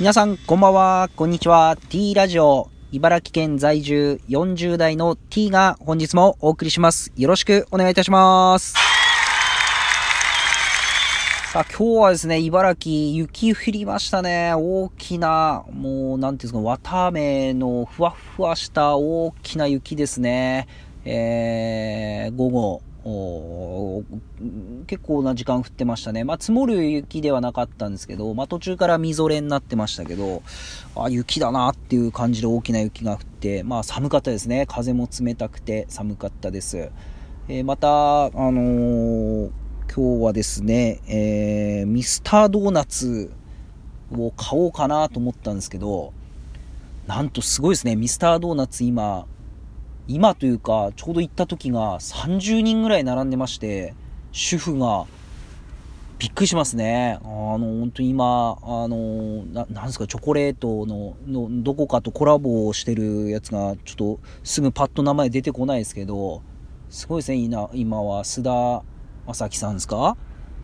皆さん、こんばんは、こんにちは。T ラジオ、茨城県在住40代の T が本日もお送りします。よろしくお願いいたします。さあ、今日はですね、茨城、雪降りましたね。大きな、もう、なんていうんですか、綿飴のふわふわした大きな雪ですね。えー、午後、結構な時間降ってましたね。まあ、積もる雪ではなかったんですけど、まあ、途中からみぞれになってましたけど、あ、雪だなっていう感じで大きな雪が降って、まあ、寒かったですね。風も冷たくて寒かったです。えー、また、あのー、今日はですね、えー、ミスタードーナツを買おうかなと思ったんですけど、なんとすごいですね。ミスタードーナツ今、今というか、ちょうど行った時が30人ぐらい並んでまして、主婦が、びっくりしますね。あの、本当に今、あの、ななんですか、チョコレートの、の、どこかとコラボをしてるやつが、ちょっと、すぐパッと名前出てこないですけど、すごいですね、今今は、須田正樹さんですか？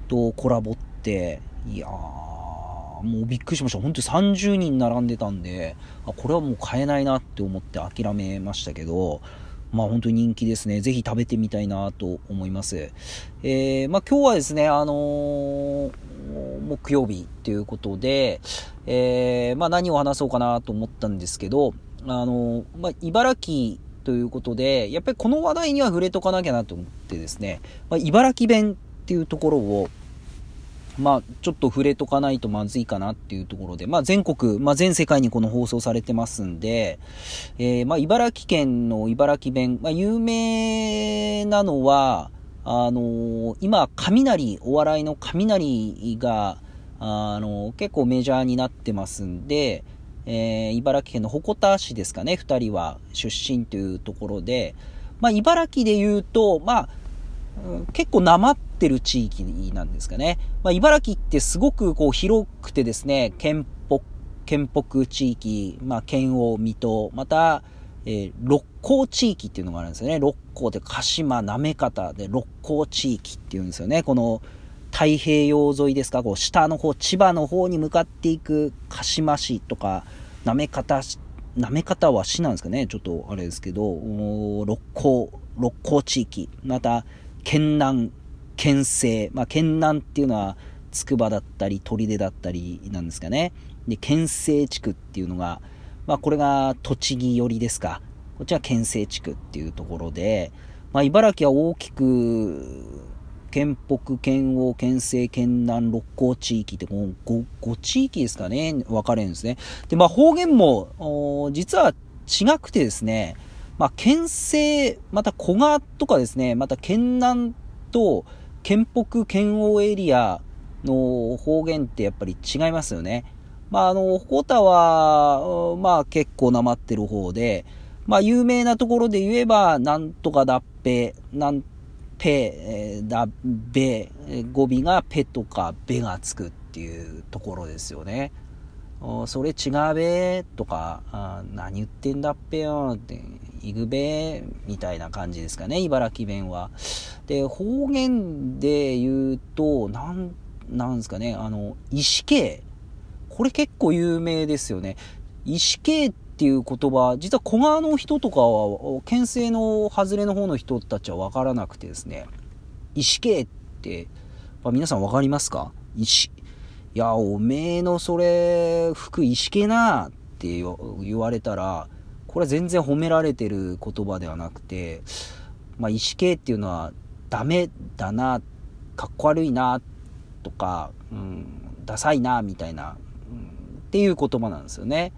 とコラボって、いやー、もうびっくりしました。本当に30人並んでたんで、あ、これはもう買えないなって思って諦めましたけど、まあ本当に人気ですね。ぜひ食べてみたいなと思います。えー、まあ今日はですね、あのー、木曜日ということで、えー、まあ何を話そうかなと思ったんですけど、あのー、まあ茨城ということで、やっぱりこの話題には触れとかなきゃなと思ってですね、まあ、茨城弁っていうところを、まあ、ちょっと触れとかないとまずいかなっていうところで、まあ、全国、まあ、全世界にこの放送されてますんで、えー、まあ、茨城県の茨城弁、まあ、有名なのは、あのー、今、雷、お笑いの雷が、あのー、結構メジャーになってますんで、えー、茨城県の鉾田市ですかね、二人は出身というところで、まあ、茨城で言うと、まあ、結構なまっててる地域なんですかね。まあ、茨城ってすごくこう広くてですね、県北、県北地域、まあ、県央、水戸、また、えー、六甲地域っていうのがあるんですよね。六甲で鹿島、滑方で六甲地域っていうんですよね。この太平洋沿いですか、こう下の方、千葉の方に向かっていく鹿島市とか、滑方、滑方は市なんですかね。ちょっとあれですけど、六甲、六甲地域、また、県南、県西、まあ、県南っていうのは、筑波だったり、砦だったりなんですかね。で、県西地区っていうのが、まあ、これが栃木寄りですか。こっちは県西地区っていうところで、まあ、茨城は大きく、県北、県央、県西、県南、六甲地域ってこの 5, 5地域ですかね、分かれるんですね。で、まあ、方言も、実は違くてですね、まあ、県西、また古賀とかですね、また県南と県北、県央エリアの方言ってやっぱり違いますよね。まあ、あの、鉾田は、まあ結構なまってる方で、まあ有名なところで言えば、なんとかだっぺ、なんぺ、だ、べ、語尾がぺとかべがつくっていうところですよね。それ違うべとか、あ何言ってんだっぺよって、いぐべみたいな感じですかね、茨城弁は。で、方言で言うと、なん、なんですかね、あの、石系。これ結構有名ですよね。石系っていう言葉、実は小川の人とかは、県西の外れの方の人たちは分からなくてですね、石系って、まあ、皆さん分かりますか？石。いや、おめえのそれ、服石系なって言われたら、これは全然褒められてる言葉ではなくて、まあ、石系っていうのはダメだな、かっこ悪いな、とか、うん、ダサいな、みたいな、うん、っていう言葉なんですよね。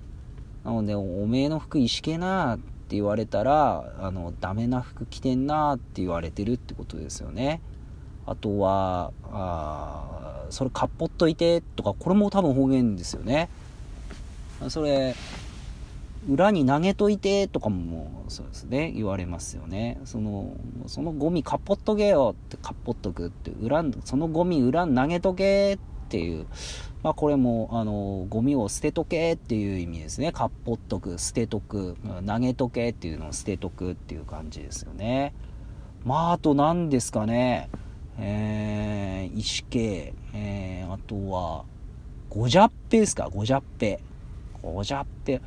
なので、おめえの服石系なって言われたら、あの、ダメな服着てんなって言われてるってことですよね。あとは、あそれかっぽっといてとか、これも多分方言ですよね。それ、裏に投げといてとかもそうですね、言われますよね。その、そのゴミかっぽっとけよってかっぽっとくって、裏、そのゴミ裏に投げとけっていう、まあこれも、あの、ゴミを捨てとけっていう意味ですね。かっぽっとく、捨てとく、投げとけっていうのを捨てとくっていう感じですよね。まああと何ですかね。えー、石系、えー、あとは、ごじゃっぺですかごじゃっぺ。ごじゃっぺ。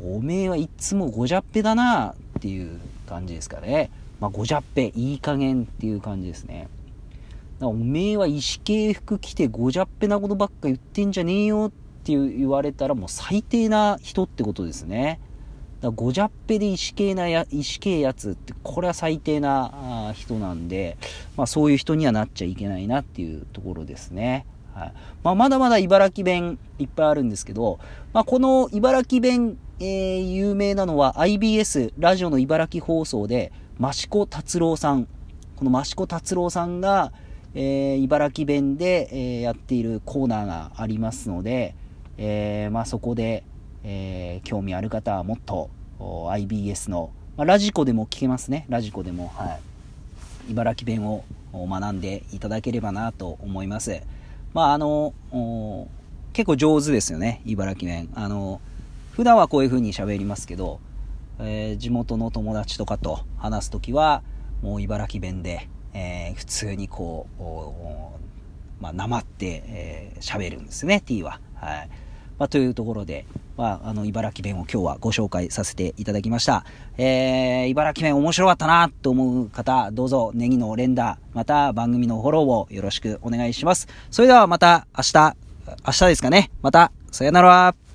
おめえはいつもごじゃっぺだなっていう感じですかね。まあ、ごじゃっぺ、いい加減っていう感じですね。おめえは石系服着てごじゃっぺなことばっか言ってんじゃねえよって言われたらもう最低な人ってことですね。だごじゃっぺで石系なや、石系やつって、これは最低な人なんで、まあそういう人にはなっちゃいけないなっていうところですね。はい。まあまだまだ茨城弁いっぱいあるんですけど、まあこの茨城弁、えー、有名なのは IBS、ラジオの茨城放送で、益子達郎さん、この益子達郎さんが、えー、茨城弁で、えー、やっているコーナーがありますので、えー、まあそこで、え興味ある方はもっと IBS の、まあ、ラジコでも聞けますね。ラジコでも。はい。茨城弁を学んでいただければなと思います。まあ、あの、結構上手ですよね。茨城弁。あの、普段はこういう風に喋りますけど、えー、地元の友達とかと話すときは、もう茨城弁で、えー、普通にこう、まあ、なまって、えー、喋るんですね、T は。はい。まあ、というところで、まあ、あの、茨城弁を今日はご紹介させていただきました。えー、茨城弁面白かったなと思う方、どうぞネギの連打、また番組のフォローをよろしくお願いします。それではまた明日、明日ですかね。また、さよなら。